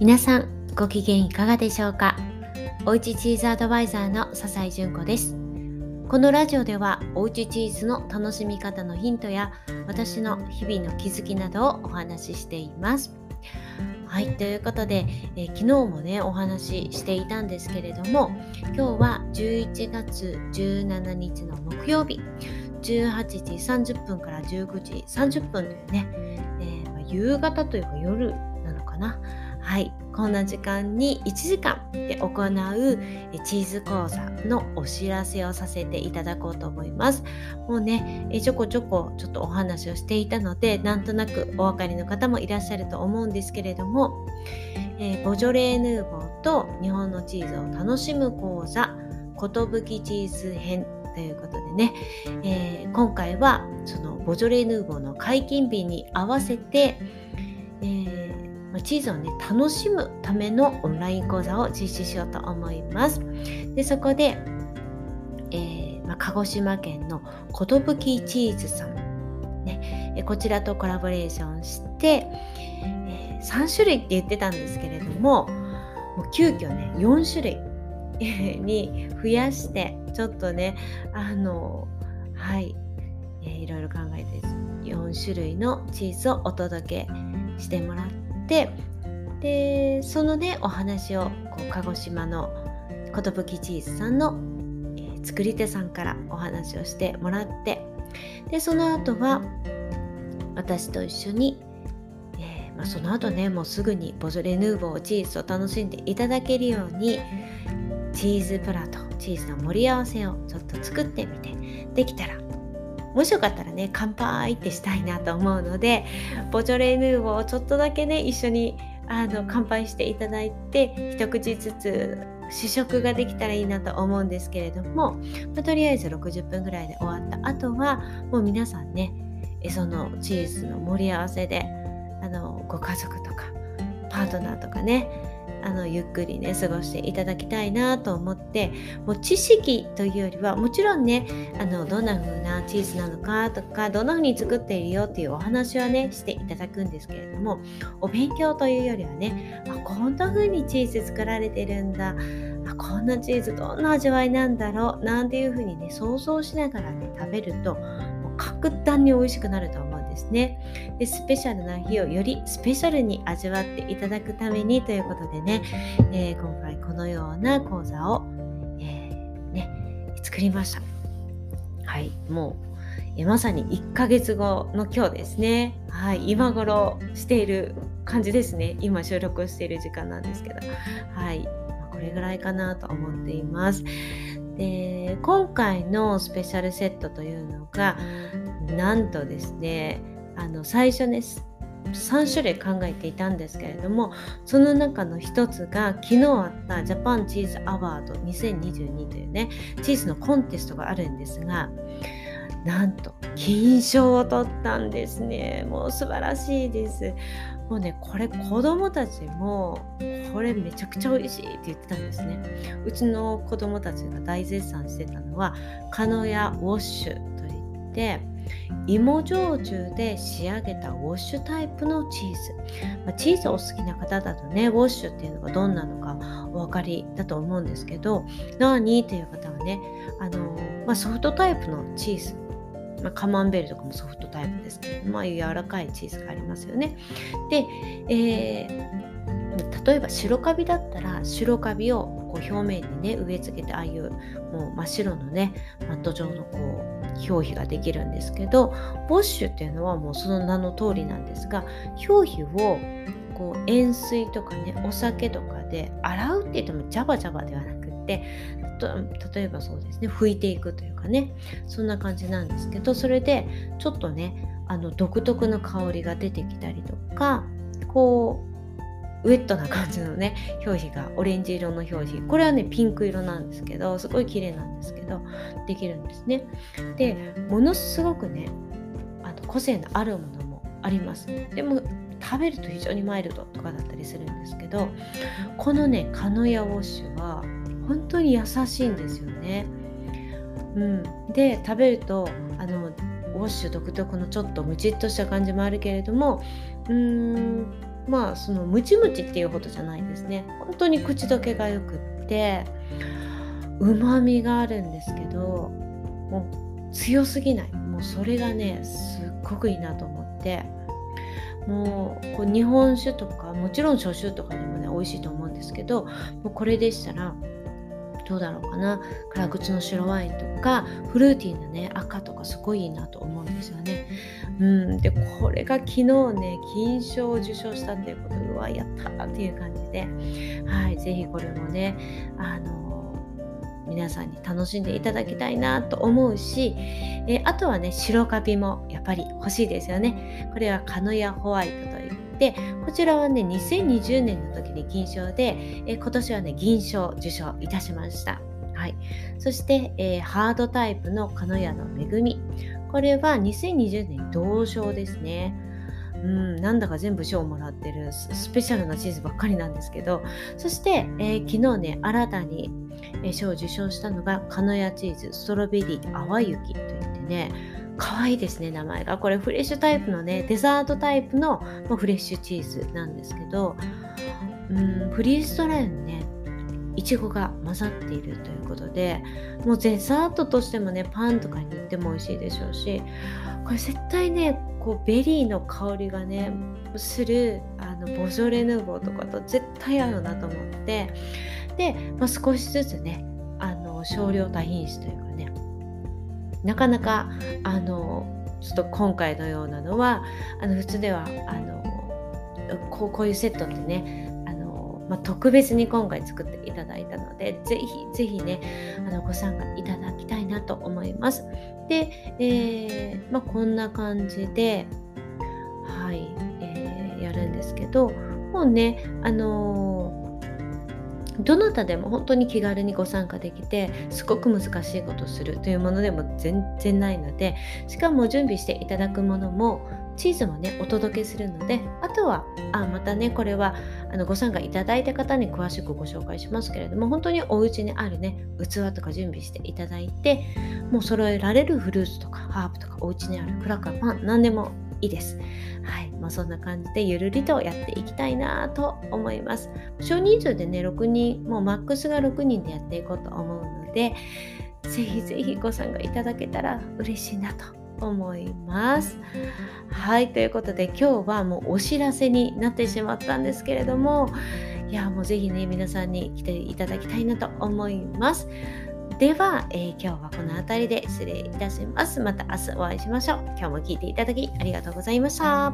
皆さんご機嫌いかがでしょうか？おうちチーズアドバイザーの笹井純子です。このラジオではおうちチーズの楽しみ方のヒントや私の日々の気づきなどをお話ししています。はいということで、えー、昨日もねお話ししていたんですけれども今日は11月17日の木曜日18時30分から19時30分というね、えー、夕方というか夜なのかな。はい。こんな時間に1時間で行うチーズ講座のお知らせをさせていただこうと思います。もうねちょこちょこちょっとお話をしていたのでなんとなくお分かりの方もいらっしゃると思うんですけれども、えー、ボジョレーヌーボーと日本のチーズを楽しむ講座寿チーズ編ということでね、えー、今回はそのボジョレーヌーボーの解禁日に合わせて、えーチーズをね楽しむためのオンライン講座を実施しようと思います。でそこで、えー、まあ、鹿児島県の寿チーズさん、ね、こちらとコラボレーションして、えー、3種類って言ってたんですけれどももう急遽ね4種類 に増やしてちょっとねあのはい、えー、いろいろ考えて4種類のチーズをお届けしてもらってでそのねお話をこう鹿児島の寿チーズさんの、えー、作り手さんからお話をしてもらってでその後は私と一緒に、えー、まあ、その後ねもうすぐにボジョレ・ヌーボーチーズを楽しんでいただけるようにチーズプラトチーズの盛り合わせをちょっと作ってみてできたらもしよかったらね乾杯ってしたいなと思うのでボジョレ・ヌーボーをちょっとだけね一緒にあの乾杯していただいて一口ずつ試食ができたらいいなと思うんですけれども、まあ、とりあえず60分ぐらいで終わった後はもう皆さんねそのチーズの盛り合わせであのご家族とかパートナーとかねあのゆっくりね過ごしていただきたいなと思ってもう知識というよりはもちろんねあのどんな風なチーズなのかとかどんな風に作っているよっていうお話はねしていただくんですけれどもお勉強というよりはねあこんな風にチーズ作られてるんだあこんなチーズどんな味わいなんだろうなんていう風にね想像しながらね食べるともう格段に美味しくなると思うんですね。でスペシャルな日をよりスペシャルに味わっていただくためにということでね、えー、今回このような講座を、えー、ね、作りましたはいもうまさに1ヶ月後の今日ですね。はい、今頃している感じですね。今収録している時間なんですけど。はい、これぐらいかなと思っています。で、今回のスペシャルセットというのが、なんとですねあの最初ね3種類考えていたんですけれどもその中の一つが昨日あったジャパンチーズアワード2022というねチーズのコンテストがあるんですがなんと金賞を取ったんですね。もう素晴らしいです。もうねこれ子供たちもこれめちゃくちゃ美味しいって言ってたんですね。うちの子供たちが大絶賛してたのはカノヤウォッシュといって芋焼酎で仕上げたウォッシュタイプのチーズ、まあ、チーズお好きな方だとねウォッシュっていうのがどんなのかお分かりだと思うんですけど何っていう方はねあの、まあ、ソフトタイプのチーズ。まあ、カマンベールとかもソフトタイプですけど、まあ、柔らかいチーズがありますよね。で、えー、例えば白カビだったら白カビをこう表面にね植え付けてああいうもう真っ白のねマット状のこう表皮ができるんですけどウォッシュっていうのはもうその名の通りなんですが表皮をこう塩水とかねお酒とかで洗うって言ってもジャバジャバではなくって例えばそうですね拭いていくというかねそんな感じなんですけどそれでちょっとねあの独特の香りが出てきたりとかこうウェットな感じのね表皮がオレンジ色の表皮。これはねピンク色なんですけどすごい綺麗なんですけどできるんですね。でものすごくねあの個性のあるものもあります。でも食べると非常にマイルドとかだったりするんですけどこのねカノヤウォッシュは本当に優しいんですよね。うん、で食べるとあのウォッシュ独特のちょっとムチっとした感じもあるけれどもうーんまあそのムチムチっていうほどじゃないですね。本当に口どけがよくってうまみがあるんですけどもう強すぎない。もうそれがねすっごくいいなと思って。もうこう日本酒とかもちろん初酒とかでもね美味しいと思うんですけどもうこれでしたらどうだろうかな。辛口の白ワインとかフルーティーなね赤とかすごいいいなと思うんですよね。うん、でこれが昨日ね金賞を受賞したっていうことでうわやったっていう感じで。はい是非これもねあの皆さんに楽しんでいただきたいなと思うし、えあとはね白カビもやっぱり欲しいですよね。これはカノヤホワイトとこちらはね2020年の時に金賞で、え今年はね銀賞受賞いたしました。はい、そして、えー、ハードタイプのカノヤの恵み。これは2020年同賞ですね。うん、なんだか全部賞をもらってるスペシャルなチーズばっかりなんですけど。そして、えー、昨日ね新たに賞を受賞したのがカノヤチーズストロベリー淡雪といってね可愛いですね名前が。これフレッシュタイプのねデザートタイプのフレッシュチーズなんですけどうんフリーストライのねいちごが混ざっているということでもうデザートとしてもねパンとかに塗っても美味しいでしょうしこれ絶対ねこうベリーの香りがねするあのボジョレ・ヌーボーとかと絶対合うなと思ってで、まあ、少しずつねあの少量多品種というかねなかなかあのちょっと今回のようなのはあの普通ではあのこうこういうセットってねあのまあ、特別に今回作っていただいたのでぜひぜひねあのご参加いただきたいなと思います。で、えー、まあ、こんな感じではい、えー、やるんですけどもうねあのどなたでも本当に気軽にご参加できてすごく難しいことをするというものでも全然ないのでしかも準備していただくものもチーズもねお届けするのであとはあまたねこれはあのご参加いただいた方に詳しくご紹介しますけれども本当にお家にあるね器とか準備していただいてもう揃えられるフルーツとかハーブとかお家にあるクラッカーパン何でもいいです。はい。まあ、そんな感じでゆるりとやっていきたいなと思います。少人数でね、6人、もうマックスが6人でやっていこうと思うので、ぜひぜひご参加いただけたら嬉しいなと思います。はい、ということで今日はもうお知らせになってしまったんですけれども、いや、もうぜひね、皆さんに来ていただきたいなと思います。では、えー、今日はこの辺りで失礼いたします。また明日お会いしましょう。今日も聴いていただきありがとうございました。